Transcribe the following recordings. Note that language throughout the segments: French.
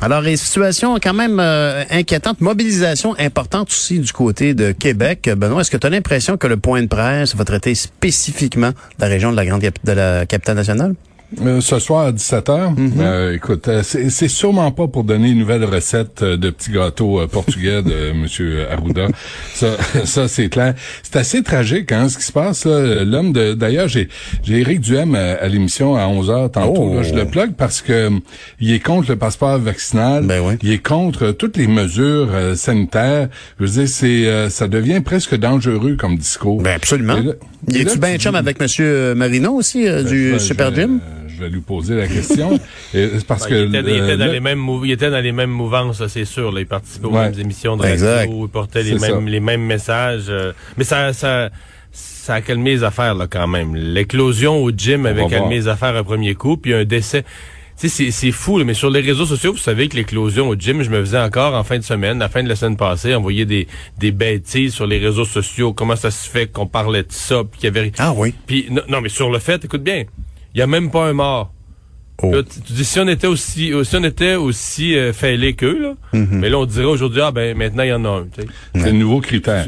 Alors, les situations quand même euh, inquiétantes, mobilisation importante aussi du côté de Québec. Benoît, est-ce que tu as l'impression que le point de presse va traiter spécifiquement la région de la grande de la capitale nationale? Euh, ce soir à 17h, euh, écoute, euh, c'est c'est sûrement pas pour donner une nouvelle recette euh, de petits gâteaux euh, portugais de Monsieur Arruda. Ça, ça c'est clair. C'est assez tragique, hein, ce qui se passe. là. L'homme de, d'ailleurs, j'ai j'ai Éric Duhem à, à l'émission à 11h tantôt. Oh. là. je le plug parce que il est contre le passeport vaccinal. Ben oui. Il est contre toutes les mesures sanitaires. Je veux dire, c'est ça devient presque dangereux comme discours. Ben absolument. Là- là, es-tu bien chum avec Monsieur Marino aussi du Ben, je- Super Gym? Je vais lui poser la question. Et c'est parce Ouais, que il, était, il le- était dans le- les mêmes mou- il était dans les mêmes mouvances, c'est sûr. là. il participait aux Ouais. mêmes émissions de radio, Exact. il portait les mêmes, ça. les mêmes messages. euh, mais ça, ça, ça a calmé les affaires là quand même. L'éclosion au gym avait va calmé voir. les affaires un premier coup, puis un décès. Tu sais, c'est- c'est fou, là, mais sur les réseaux sociaux, vous savez que l'éclosion au gym, je me faisais encore en fin de semaine, la fin de la semaine passée, envoyer des, des bêtises sur les réseaux sociaux. Comment ça se fait qu'on parlait de ça, puis qu'il y avait... Ah oui. Puis non, non, mais sur le fait, écoute bien, il y a même pas un mort. Oh. Là, tu, tu dis si on était aussi si on était aussi euh, fêlés qu'eux là, Mm-hmm. mais là on dirait aujourd'hui ah ben maintenant il y en a un. c'est le nouveau critère.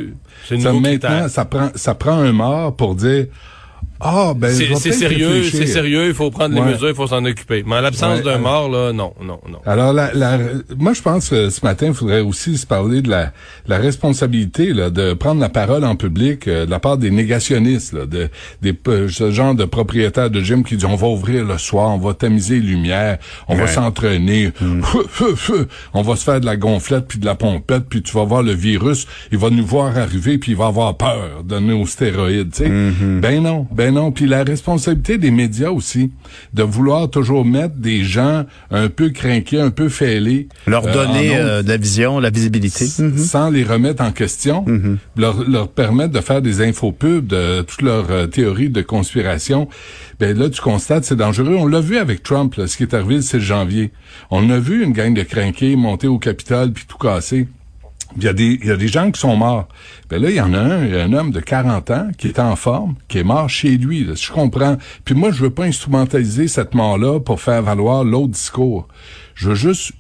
C'est- maintenant, critère. ça prend, ça prend un mort pour dire, ah, ben, C'est sérieux, c'est sérieux, il faut prendre les mesures, il faut s'en occuper. Mais en l'absence Ouais, d'un euh, mort là, non, non, non. Alors, la, la- moi, je pense que ce matin, il faudrait aussi se parler de la, la responsabilité là, de prendre la parole en public euh, de la part des négationnistes, là, de, des, euh, ce genre de propriétaires de gym qui disent on va ouvrir le soir, on va tamiser les lumières, on va s'entraîner, feu. on va se faire de la gonflette puis de la pompette, puis tu vas voir le virus, il va nous voir arriver puis il va avoir peur de nos stéroïdes, tu sais. Mm-hmm. Ben non, ben non. Puis la responsabilité des médias aussi, de vouloir toujours mettre des gens un peu crinqués, un peu fêlés. Leur euh, donner euh, de la vision, la visibilité. Mhm. sans les remettre en question, leur, leur permettre de faire des infopubs de toutes leurs euh, théories de conspiration, ben là, tu constates, c'est dangereux. On l'a vu avec Trump, là, ce qui est arrivé le 6 janvier. On a vu une gang de crinqués monter au Capitole puis tout casser. Il y, a des, il y a des gens qui sont morts. Ben là, il y en a un, il y a un homme de 40 ans qui est en forme, qui est mort chez lui. Je comprends. Puis moi, je veux pas instrumentaliser cette mort-là pour faire valoir l'autre discours. Je veux juste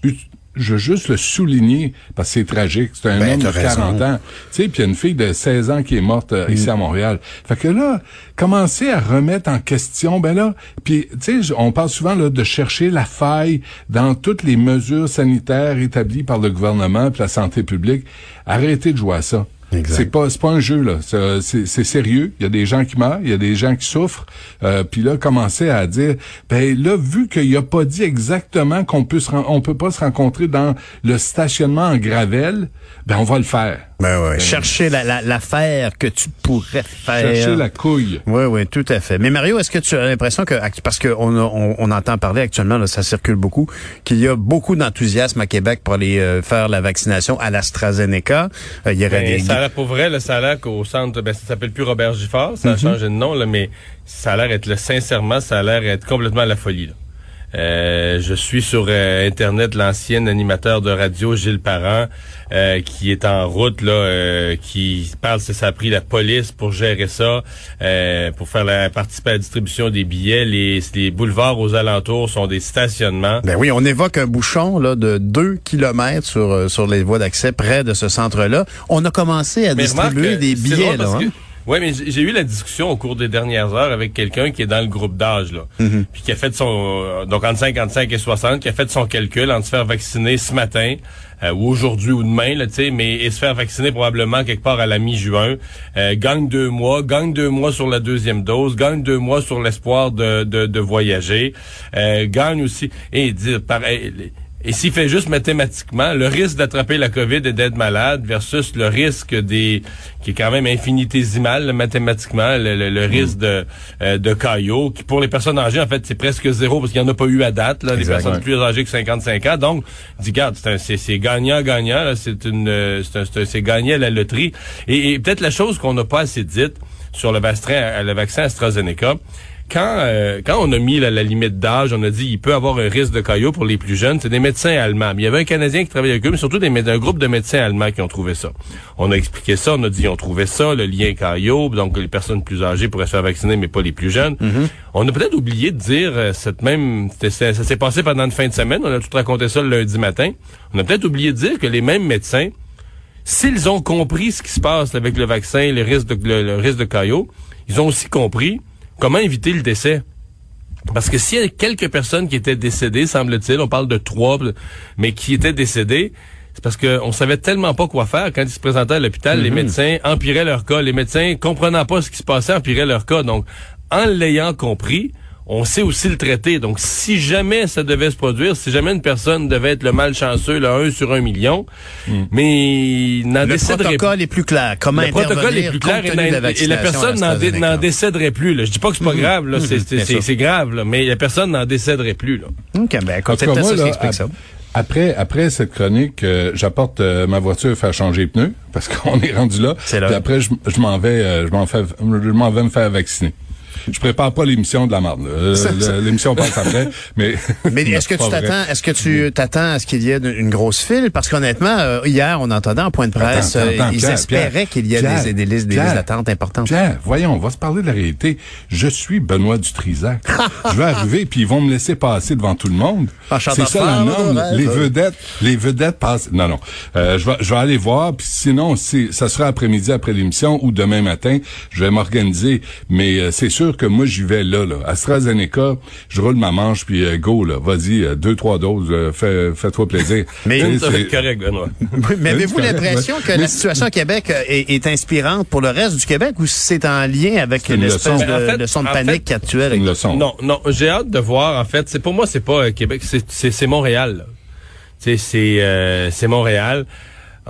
je veux juste le souligner parce que c'est tragique. C'est un Ben, homme de t'as raison. 40 ans. Tu sais, puis il y a une fille de 16 ans qui est morte euh, ici à Montréal. Fait que là, commencer à remettre en question, ben là, puis tu sais, on parle souvent là de chercher la faille dans toutes les mesures sanitaires établies par le gouvernement puis la santé publique. Arrêtez de jouer à ça. Exact. C'est pas c'est pas un jeu là, C'est- c'est c'est sérieux. Il y a des gens qui meurent, il y a des gens qui souffrent. Euh, puis là, commencer à dire, ben là, vu qu'il a pas dit exactement qu'on peut se on peut pas se rencontrer dans le stationnement en gravelle, ben on va le faire. Ben ouais. Chercher la- la- l'affaire que tu pourrais faire. Chercher la couille. Oui, oui, tout à fait. Mais Mario, est-ce que tu as l'impression que, parce qu'on on, on entend parler actuellement, là, ça circule beaucoup, qu'il y a beaucoup d'enthousiasme à Québec pour aller euh, faire la vaccination à l'AstraZeneca. Euh, il y aurait Ben, des... ça a l'air pour vrai, là, ça a l'air qu'au centre, ben, ça s'appelle plus Robert Giffard, ça a changé de nom, là, mais ça a l'air être, là, sincèrement, ça a l'air être complètement à la folie, là. Euh, je suis sur euh, internet l'ancien animateur de radio Gilles Parent euh, qui est en route là, euh, qui parle ça a pris la police pour gérer ça, euh, pour faire la participer à la distribution des billets. Les, les boulevards aux alentours sont des stationnements. Ben oui, on évoque un bouchon là, de 2 kilomètres sur, sur les voies d'accès près de ce centre-là. On a commencé à Mais distribuer des billets. Là, hein? Oui, mais j'ai eu la discussion au cours des dernières heures avec quelqu'un qui est dans le groupe d'âge, là. Puis qui a fait son, donc entre 55 et 60, qui a fait son calcul en se faire vacciner ce matin, euh, ou aujourd'hui ou demain, là, tu sais, mais et se faire vacciner probablement quelque part à la mi-juin. Euh, gagne deux mois, gagne deux mois sur la deuxième dose, gagne deux mois sur l'espoir de, de, de voyager, euh, gagne aussi, et dire, pareil, et s'il fait juste mathématiquement, le risque d'attraper la COVID et d'être malade versus le risque des qui est quand même infinitésimal mathématiquement, le, le- le risque de euh, de caillot, qui pour les personnes âgées, en fait, c'est presque zéro parce qu'il n'y en a pas eu à date, là, les personnes plus âgées que 55 ans. Donc, dis, regarde, c'est un- c'est c'est gagnant-gagnant, c'est une euh, c'est gagné à la loterie. Et, et peut-être la chose qu'on n'a pas assez dite sur le le vaccin AstraZeneca, quand euh, quand on a mis la, la limite d'âge, on a dit il peut avoir un risque de caillot pour les plus jeunes, c'est des médecins allemands. Mais il y avait un Canadien qui travaillait avec eux, mais surtout des, un groupe de médecins allemands qui ont trouvé ça. On a expliqué ça, on a dit on trouvait ça, le lien caillot, donc les personnes plus âgées pourraient se faire vacciner, mais pas les plus jeunes. On a peut-être oublié de dire euh, cette même ça, ça s'est passé pendant une fin de semaine, on a tout raconté ça le lundi matin. On a peut-être oublié de dire que les mêmes médecins s'ils ont compris ce qui se passe avec le vaccin, le risque de, le, le risque de caillot, ils ont aussi compris comment éviter le décès? Parce que s'il y a quelques personnes qui étaient décédées, semble-t-il, on parle de trois, mais qui étaient décédées, c'est parce qu'on savait tellement pas quoi faire quand ils se présentaient à l'hôpital. Les médecins empiraient leur cas. Les médecins, comprenant pas ce qui se passait, empiraient leur cas. Donc, en l'ayant compris, on sait aussi le traiter. Donc, si jamais ça devait se produire, si jamais une personne devait être le malchanceux, le 1 sur un million, mais il n'en Le décéderait protocole est plus clair. Comment le protocole est plus clair et, la et la vaccination personne n'en décéderait plus. Là. Je dis pas que c'est pas grave, là, c'est- grave, là, mais la personne n'en décéderait plus. Là. OK, ben, peut-être moi, ça là, explique ça. Après, après cette chronique, euh, j'apporte euh, ma voiture faire changer les pneus parce qu'on est rendu là. C'est là. Puis après, je, je m'en vais, euh, je m'en fais, je m'en vais me faire vacciner. Je prépare pas l'émission de la marde. Euh, L'émission passe après, mais. Mais est-ce que tu t'attends, est-ce que tu t'attends à ce qu'il y ait une, grosse file? Parce qu'honnêtement, euh, hier, on entendait en point de presse, Attends, euh, attends, ils Pierre, espéraient qu'il y ait des, des listes, des Pierre, listes d'attente importantes. Pierre, voyons, on va se parler de la réalité. Je suis Benoît Dutrisac. je vais arriver puis ils vont me laisser passer devant tout le monde. Chantant C'est ça la norme. Les vedettes, les vedettes passent. Non, non. Euh, je vais, je vais aller voir. Puis sinon, si ça sera après-midi après l'émission ou demain matin, je vais m'organiser. Mais euh, c'est sûr que moi j'y vais là. là. AstraZeneca, je roule ma manche puis euh, go là. Vas-y, euh, deux trois doses. euh, fais, fais-toi plaisir. Mais- sais, Ça va c'est- être correct, Benoît. Oui, mais avez-vous l'impression ouais. que Mais- la situation au Québec est, est inspirante pour le reste du Québec ou c'est en lien avec une l'espèce leçon. de, En fait- leçon de en panique fait, actuelle? une leçon. Non, non, j'ai hâte de voir. En fait, c'est pour moi, c'est pas euh, Québec, c'est c'est c'est Montréal. là. Tu sais, c'est euh, c'est Montréal.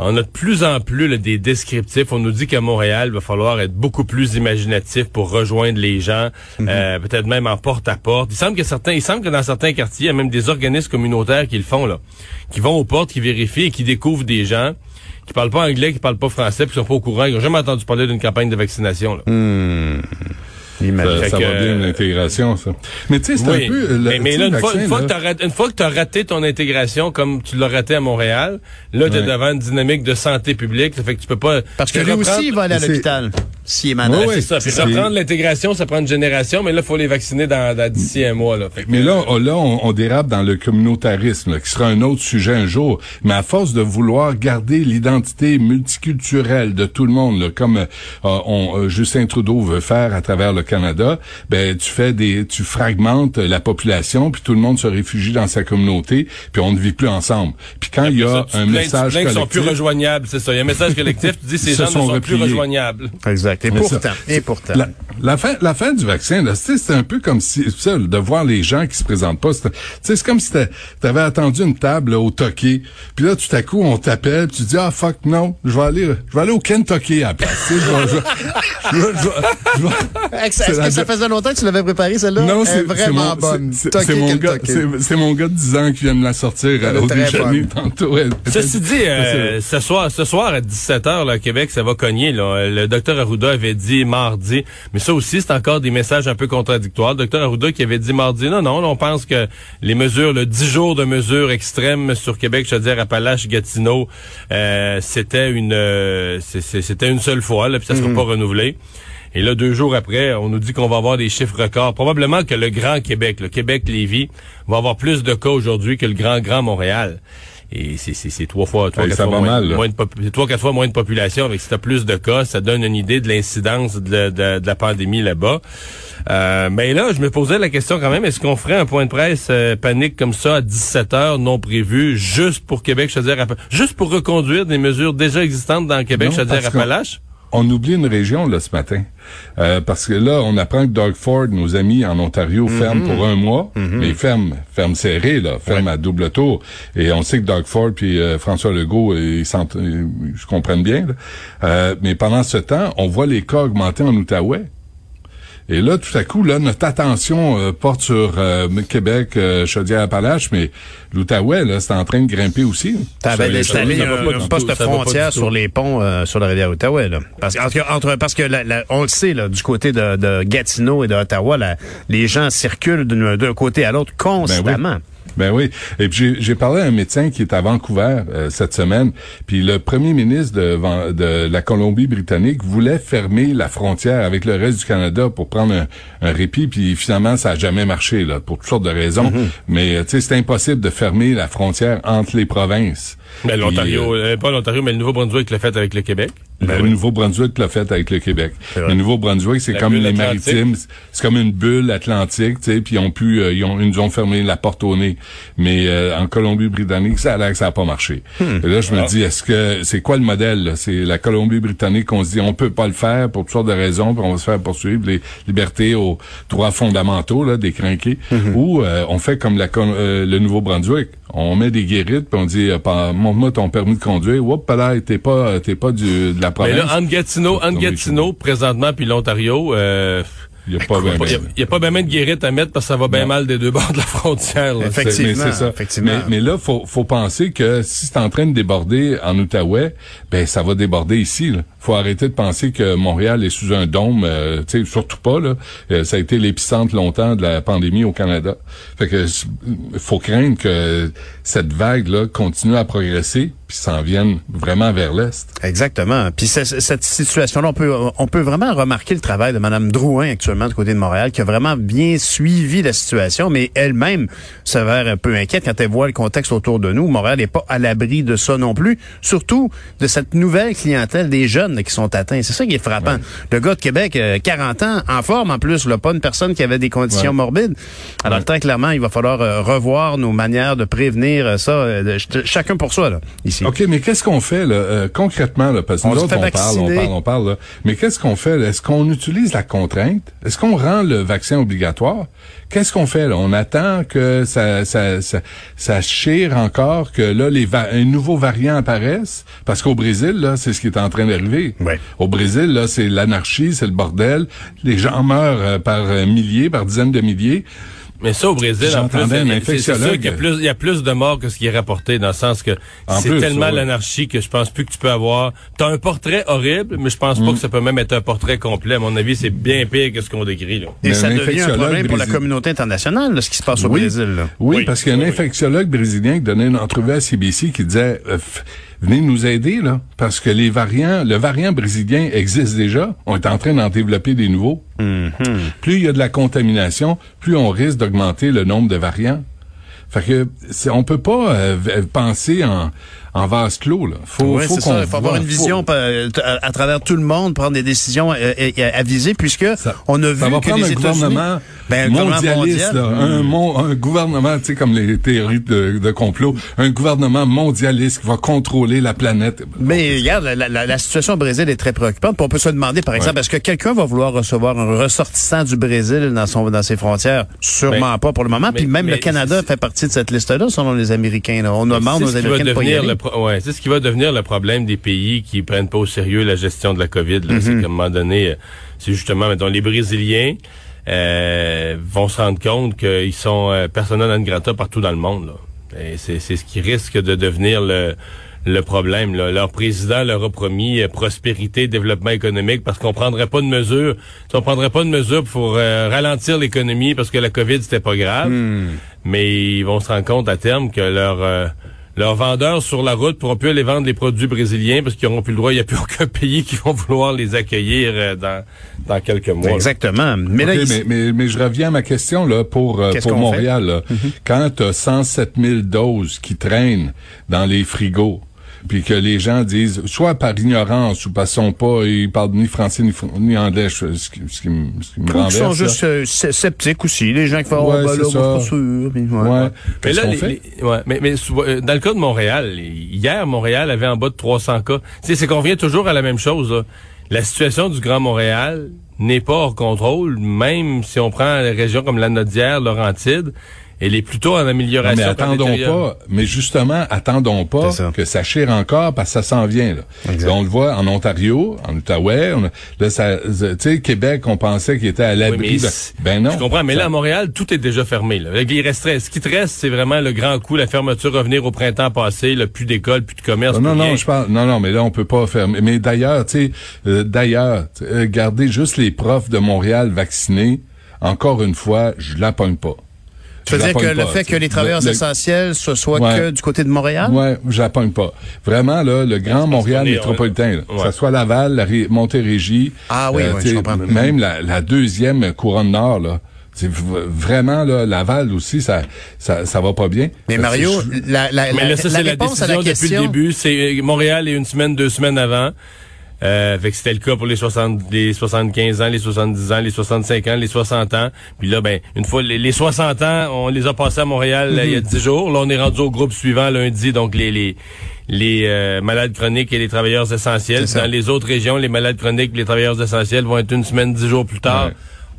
On a de plus en plus là, des descriptifs. On nous dit qu'à Montréal, il va falloir être beaucoup plus imaginatif pour rejoindre les gens, euh, peut-être même en porte à porte. Il semble que certains, il semble que dans certains quartiers, il y a même des organismes communautaires qui le font là, qui vont aux portes, qui vérifient et qui découvrent des gens qui parlent pas anglais, qui parlent pas français, puis qui sont pas au courant, qui n'ont jamais entendu parler d'une campagne de vaccination. Là. Ça, ça que, va bien euh, l'intégration, ça. Mais tu sais, c'est Oui, un peu. le- mais, là, une fois, vaccin, une, fois là, que une fois tu as raté ton intégration comme tu l'as raté à Montréal, là, tu es Ouais. devant une dynamique de santé publique. Ça fait que tu peux pas... Parce que lui reprendre- aussi, il va aller à l'hôpital. S'il est malade. Ouais, Ouais, c'est ça. Puis reprendre l'intégration, ça prend une génération, mais là, il faut les vacciner dans, dans- d'ici un mois. Là. Fait que, Mais là, euh, on, là, on, on dérape dans le communautarisme, là, qui sera un autre sujet un jour. Mais à force de vouloir garder l'identité multiculturelle de tout le monde, là, comme euh, on, euh, Justin Trudeau veut faire à travers le Canada, ben tu fais des, tu fragmentes la population, puis tout le monde se réfugie dans sa communauté, puis on ne vit plus ensemble. Quand il y a ça, tu un plains- tu message qu'ils sont plus collectif, rejoignables, c'est ça. Il y a un message collectif, tu dis ces gens ne sont sont plus rejoignables. Exact. Et pourtant, et pourtant. La, la fin, la fin du vaccin, là, tu sais, c'est un peu comme si, ça, de voir les gens qui se présentent pas. C'est tu sais, c'est comme si t'a- t'avais attendu une table là, au Toki, puis là, tout à coup, on t'appelle, tu dis, ah, fuck, non, je vais aller, je vais aller au Kentucky à la place. Tu sais, je vais- je vais- je vais- je vais- je vais- Est-ce c'est est-ce la que ça de- faisait longtemps que tu l'avais préparé, celle-là? non, c'est vraiment bonne. c'est- mon gars, Kentucky. c'est c'est mon gars de 10 ans qui vient de la sortir Elle tantôt. Ceci dit, euh, ce soir, ce soir à 17h, là, Québec, ça va cogner. Là. Le docteur Arruda avait dit mardi, mais ça aussi, c'est encore des messages un peu contradictoires. Le docteur Arruda qui avait dit mardi, non, non, on pense que les mesures, le 10 jours de mesures extrêmes sur Québec, je veux dire, Appalaches, Gatineau, euh, c'était une euh, c'était une seule fois, là, puis ça sera pas renouvelé. Et là, deux jours après, on nous dit qu'on va avoir des chiffres records. Probablement que le Grand Québec, le Québec-Lévis, va avoir plus de cas aujourd'hui que le Grand Grand Montréal. Et c'est trois fois trois Hey, quatre fois moins, mal, là. moins de trois quatre fois moins de population avec si t'as plus de cas ça donne une idée de l'incidence de, de- de la pandémie là-bas euh, mais là je me posais la question quand même est-ce qu'on ferait un point de presse euh, panique comme ça à 17 heures non prévu juste pour Québec je veux dire juste pour reconduire des mesures déjà existantes dans Québec Non, je veux dire Appalaches On oublie une région là ce matin. Euh, parce que là, on apprend que Doug Ford, nos amis en Ontario, ferme pour un mois. Mais ferme, ferme serré, là, ferme à double tour. Et on sait que Doug Ford puis euh, François Legault, ils, s'ent- ils se comprennent bien. là. Euh, mais pendant ce temps, on voit les cas augmenter en Outaouais. Et là, tout à coup, là, notre attention euh, porte sur euh, Québec, euh, Chaudière-Appalaches, mais l'Outaouais, là, c'est en train de grimper aussi. T'avais installé un, un poste frontière sur les ponts euh, sur la rivière Outaouais. Là. Parce, que- entre, entre- parce que la- la- on le sait, là, du côté de, de Gatineau et d'Ottawa, les gens circulent d'un d'un côté à l'autre constamment. Ben oui. Et puis j'ai- parlé à un médecin qui est à Vancouver euh, cette semaine. Puis le premier ministre de, de la Colombie-Britannique voulait fermer la frontière avec le reste du Canada pour prendre un, un répit. Puis finalement, ça a jamais marché là, pour toutes sortes de raisons. Mais euh, tu sais, c'est impossible de fermer la frontière entre les provinces. Puis, l'Ontario euh, euh, pas l'Ontario mais le Nouveau-Brunswick l'a fait avec le Québec le Nouveau-Brunswick l'a fait avec le Québec. Le Nouveau-Brunswick, c'est comme les maritimes, c'est comme une bulle atlantique, tu sais, puis ils ont pu, euh, ils, ont, ils nous ont fermé la porte au nez. Mais euh, en Colombie-Britannique, ça a l'air que ça n'a pas marché. Et là, je me dis, est-ce que c'est quoi le modèle? C'est la Colombie-Britannique, on se dit, on peut pas le faire pour toutes sortes de raisons, puis on va se faire poursuivre les libertés aux droits fondamentaux là, des crinqués, ou euh, on fait comme la, euh, le Nouveau-Brunswick. On met des guérites, puis on dit, Par- montre-moi ton permis de conduire. Oups, là, t'es pas, t'es pas du, de la mais province. là entre Gatineau présentement puis l'Ontario euh, Il y a pas Il ben, n'y a, ben. y a pas bien de guérite à mettre parce que ça va bien mal des deux bords de la frontière. là. Effectivement. Mais c'est ça. effectivement. Mais, mais là, faut, faut penser que si c'est en train de déborder en Outaouais, ben ça va déborder ici. Là. Faut arrêter de penser que Montréal est sous un dôme. euh, tu sais, surtout pas là. Euh, ça a été l'épicentre longtemps de la pandémie au Canada. Fait que s- faut craindre que cette vague là continue à progresser puis s'en vienne vraiment vers l'est. Exactement. Puis cette situation-là, on peut, on peut vraiment remarquer le travail de Mme Drouin actuellement du côté de Montréal, qui a vraiment bien suivi la situation, mais elle-même s'avère un peu inquiète quand elle voit le contexte autour de nous. Montréal n'est pas à l'abri de ça non plus, surtout de cette nouvelle clientèle des jeunes qui sont atteints. C'est ça qui est frappant. Le gars de Québec, euh, 40 ans, en forme en plus, là, pas une personne qui avait des conditions Ouais. morbides. Alors très clairement, il va falloir euh, revoir nos manières de prévenir euh, ça, euh, chacun pour soi là, ici. OK, mais qu'est-ce qu'on fait là, euh, concrètement là, parce que On nous autres, on parle, on parle, on parle, là. mais qu'est-ce qu'on fait là? Est-ce qu'on utilise la contrainte? Est-ce qu'on rend le vaccin obligatoire? Qu'est-ce qu'on fait là? On attend que ça ça ça, ça chire encore que là les va- un nouveau variant apparaisse? Parce qu'au Brésil là, c'est ce qui est en train d'arriver. Ouais. Au Brésil là, c'est l'anarchie, c'est le bordel, les gens meurent euh, par euh, milliers, par dizaines de milliers. Mais ça, au Brésil, en plus, c'est- sûr qu'il y a plus, il y a plus de morts que ce qui est rapporté, dans le sens que c'est tellement ouais. l'anarchie que je pense plus que tu peux avoir. T'as un portrait horrible, mais je pense Mm. pas que ça peut même être un portrait complet. À mon avis, c'est bien pire que ce qu'on décrit, là. Et Mais ça un devient un problème pour la communauté internationale, là, ce qui se passe au Oui. Brésil. là. Oui, Oui, parce qu'il y a un infectiologue brésilien qui donnait une entrevue à CBC qui disait euh, f- venez nous aider là parce que les variants le variant brésilien existe déjà, on est en train d'en développer des nouveaux. Plus il y a de la contamination, plus on risque d'augmenter le nombre de variants. Fait que on peut pas euh, penser en en vase clos là. Faut Oui, faut ça. Il faut avoir une vision euh, à, à travers tout le monde, prendre des décisions euh, euh, avisées, puisque Ça- on a vu va que les un États-Unis... gouvernement Ben, un gouvernement mondialiste, mondial. là, un, mon- un gouvernement, tu sais, comme les théories de, de complot, un gouvernement mondialiste qui va contrôler la planète. Mais regarde, la, la- la situation au Brésil est très préoccupante. On peut se demander, par exemple, est-ce que quelqu'un va vouloir recevoir un ressortissant du Brésil dans son dans ses frontières? Sûrement Mais- pas pour le moment. Puis mais- même le Canada fait partie de cette liste-là, selon les Américains. là. On demande aux Américains de pas y devenir aller. le pro- ouais, c'est ce qui va devenir le problème des pays qui prennent pas au sérieux la gestion de la COVID. là. Mm-hmm. C'est qu'à un moment donné, euh, c'est justement, mettons, les Brésiliens euh, vont se rendre compte qu'ils sont euh, persona non grata partout dans le monde. Là. Et c'est, c'est ce qui risque de devenir le le problème. Là. Leur président leur a promis euh, prospérité, développement économique, parce qu'on prendrait pas de mesures. On prendrait pas de mesures pour euh, ralentir l'économie parce que la COVID c'était pas grave. Mais ils vont se rendre compte à terme que leur euh, leurs vendeurs sur la route pourront plus aller vendre les produits brésiliens parce qu'ils n'auront plus le droit. Il n'y a plus aucun pays qui vont vouloir les accueillir euh, dans, dans quelques mois. Exactement. Mais là, OK, il- mais, mais, mais je reviens à ma question là pour euh, pour Montréal. là. Quand tu as 107 000 doses qui traînent dans les frigos, puis que les gens disent, soit par ignorance ou parce qu'ils sont pas, ils parlent ni français ni, anglais, ce qui, ce qui me, ce qui me Ils renverse. sont là. juste euh, sc- sceptiques aussi. Les gens qui font, Ouais, oh, ben là, moi, je suis ça. pas sûr. Puis, ouais. Ouais. Mais là, les- ouais, mais, mais euh, dans le cas de Montréal, hier, Montréal avait en bas de 300 cas. Tu sais, c'est qu'on revient toujours à la même chose. là. La situation du Grand Montréal n'est pas hors contrôle, même si on prend les régions comme la Nodière, Laurentide, elle est plutôt en Non, amélioration. mais attendons pas. Mais justement, attendons pas ça. que ça chire encore parce que ça s'en vient. Là. Exact. On le voit en Ontario, en Outaouais. on là, ça, tu sais, Québec, on pensait qu'il était à l'abri. ben non. Je comprends, mais Ça- là, à Montréal, tout est déjà fermé. Là. Il resterait, ce qui te reste, c'est vraiment le grand coup, la fermeture, revenir au printemps passé, là, plus d'école, plus de commerce. Non, non, plus non, rien. je parle. Non, non, mais là, on peut pas faire. Mais d'ailleurs, tu sais, euh, d'ailleurs, euh, gardez juste les profs de Montréal vaccinés. Encore une fois, je la pogne pas. Tu veux Je la dire que le pas, fait que les travailleurs Le- le- essentiels, ce soit Ouais. que du côté de Montréal? Ouais, je la pogne pas. Vraiment, là, le Grand Montréal est- métropolitain, là, ouais. que ça soit Laval, la Ré- Montérégie, euh, Ah oui, oui, je comprends. même la, la deuxième couronne nord, là, c'est vraiment là, Laval aussi, ça, ça, ça va pas bien. Mais Mario, la, la, Mais la- là, ça, la c'est la réponse à décision la depuis le début. C'est euh, Montréal est une semaine, deux semaines avant. Euh, fait que c'était le cas pour les 60, les 75 ans, les 70 ans, les 65 ans, les 60 ans. Puis là, ben, une fois les, les 60 ans, on les a passés à Montréal là, il y a 10 jours. Là, on est rendu au groupe suivant lundi, donc les les les euh, malades chroniques et les travailleurs essentiels. Dans les autres régions, les malades chroniques et les travailleurs essentiels vont être une semaine, 10 jours plus tard. Ouais.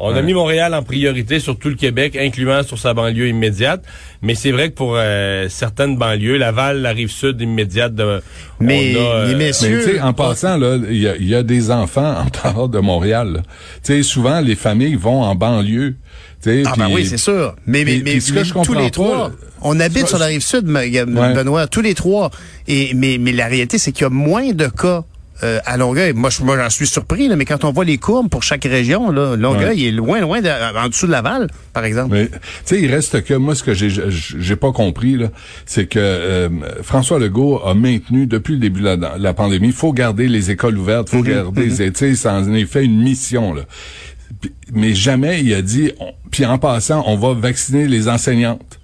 On a mis Montréal en priorité sur tout le Québec, incluant sur sa banlieue immédiate. Mais c'est vrai que pour euh, certaines banlieues, Laval, la rive sud immédiate de. Mais on a, euh, les Mais messieurs... en passant, là, il y a, il y a des enfants en dehors de Montréal. sais, souvent, les familles vont en banlieue. Tu sais, Ah ben oui, c'est sûr. Mais, mais, mais, puis ce que mais je tous les pas, trois, on habite sur la rive sud, Ouais. Benoît, tous les trois. Et mais, mais la réalité, c'est qu'il y a moins de cas euh, à Longueuil. Moi, je- moi, j'en suis surpris, là, mais quand on voit les courbes pour chaque région, là, Longueuil est loin, loin, de- en dessous de Laval, par exemple. Mais tu sais, il reste que moi ce que j'ai j'ai pas compris là, c'est que euh, François Legault a maintenu depuis le début de la, la pandémie, il faut garder les écoles ouvertes, faut garder les tu sais, ça en est fait une mission là. Mais jamais il a dit on- puis en passant, on va vacciner les enseignantes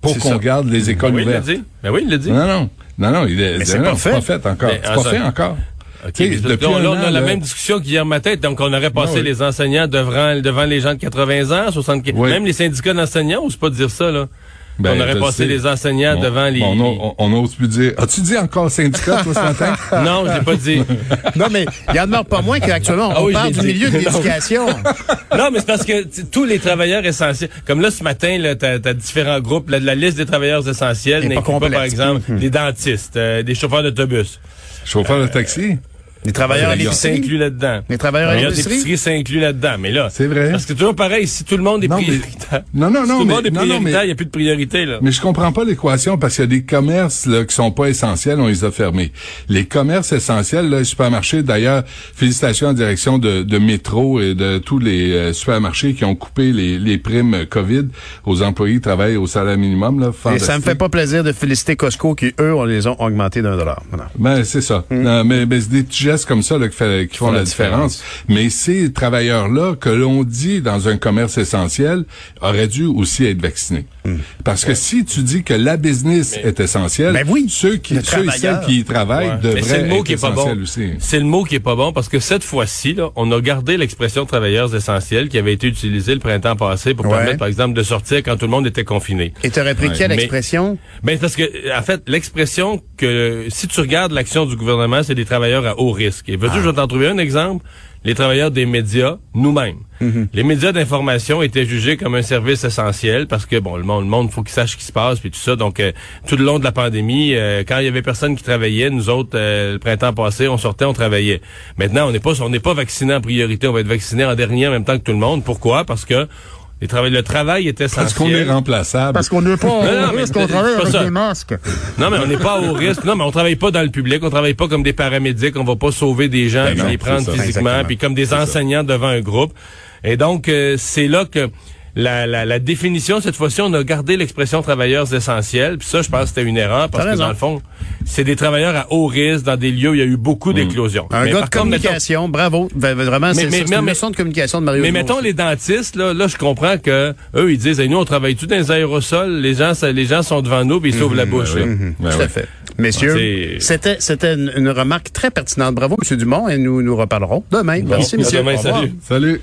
pour C'est qu'on ça. garde les écoles oui, il l'a ouvertes. dit. Ben oui, il l'a dit. Non non. Non non, il est, Mais c'est non, pas non, fait. pas fait encore. Mais C'est en pas fait encore. Tu là, an, on a la là- même discussion qu'hier matin. Donc, on aurait passé oui. les enseignants devant, devant les gens de 80 ans, 75 Oui. Même les syndicats d'enseignants, on pas dire ça, là. Ben, on aurait passé sais. les enseignants Bon, devant les... bon, on, on, on ose plus dire. As-tu dit encore syndicat toi ce matin? Non, je l'ai pas dit. Non, mais il en demeure pas moins qu'actuellement, on Ah oui, parle du milieu de l'éducation. Non, mais c'est parce que tu- tous les travailleurs essentiels, comme là ce matin, t'as, t'as différents groupes. La, la liste des travailleurs essentiels Elle est pas n'inclut pas, complète. par exemple, des dentistes, euh, des chauffeurs d'autobus. Chauffeur de taxi? Les travailleurs à l'épicerie. inclut là-dedans. Les travailleurs à Les l'épicerie. épiceries, ça inclut là-dedans. Mais là, C'est vrai. parce que toujours pareil, si tout le monde est Non, mais- prioritaire, Non non si non tout le monde est non, non, mais- prioritaire, il n'y a plus de priorité là. Mais je comprends pas l'équation parce qu'il y a des commerces là, qui sont pas essentiels, on les a fermés. Les commerces essentiels, là, les supermarchés, d'ailleurs, félicitations en direction de, de Métro et de tous les euh, supermarchés qui ont coupé les, les primes COVID aux employés qui travaillent au salaire minimum. Là, Et ça me fait pas plaisir de féliciter Costco qui, eux, on les ont augmentés d'un dollar. Voilà. Ben, c'est ça. Non, mais, mais c'est des petits gestes comme ça là, qui, fait- qui font la, différence. Mais ces travailleurs-là, que l'on dit dans un commerce essentiel, auraient dû aussi être vaccinés. Parce que si tu dis que la business est essentielle, Ben oui, ceux, qui, ceux et celles qui y travaillent Ouais. devraient Mais c'est le mot être qui est pas bon. essentiels aussi. C'est le mot qui est pas bon parce que cette fois-ci, là, on a gardé l'expression travailleurs essentiels qui avait été utilisée le printemps passé pour Ouais. permettre, par exemple, de sortir quand tout le monde était confiné. Et t'aurais pris Ouais, quelle mais- expression? Ben parce que en fait l'expression que si tu regardes l'action du gouvernement, c'est des travailleurs à haut risque. Et veux-tu que je vais t'en trouver un exemple? Les travailleurs des médias, nous-mêmes. Les médias d'information étaient jugés comme un service essentiel parce que bon le monde, le monde faut qu'il sache ce qui se passe puis tout ça. Donc euh, tout le long de la pandémie, euh, quand il y avait personne qui travaillait, nous autres euh, le printemps passé, on sortait, on travaillait. Maintenant, on n'est pas on n'est pas vacciné en priorité, on va être vacciné en dernier en même temps que tout le monde. Pourquoi? Parce que les travail, le travail est essentiel. Parce qu'on est remplaçable. qu'on n'est pas Non, non, mais c'est- c'est pas ça. masques. Non, mais on n'est pas au risque. Non, mais on travaille pas dans le public. On travaille pas comme des paramédics. On va pas sauver des gens, Ben puis non, les prendre physiquement, puis comme des enseignants devant un groupe. Et donc, euh, c'est là que la, la, la définition, cette fois-ci, on a gardé l'expression travailleurs essentiels. Puis ça, je pense que c'était une erreur parce que dans le fond, c'est des travailleurs à haut risque dans des lieux où il y a eu beaucoup d'éclosions. Un Mais gars de contre, mettons- communication, bravo. Vraiment, Mais- c'est mais- c'est mais- une mais- leçon de communication de Mario Mais Dumont mettons aussi. les dentistes, là, là, je comprends que eux, ils disent, Hey, nous, on travaille tout dans les aérosols, les gens, ça- les gens sont devant nous, puis ils s'ouvrent la bouche. là. Ben Tout ouais. à fait. Messieurs, c'était c'était une, une remarque très pertinente. Bravo, M. Dumont, et nous nous reparlerons demain. Merci, à messieurs. demain, Au revoir. salut. Salut.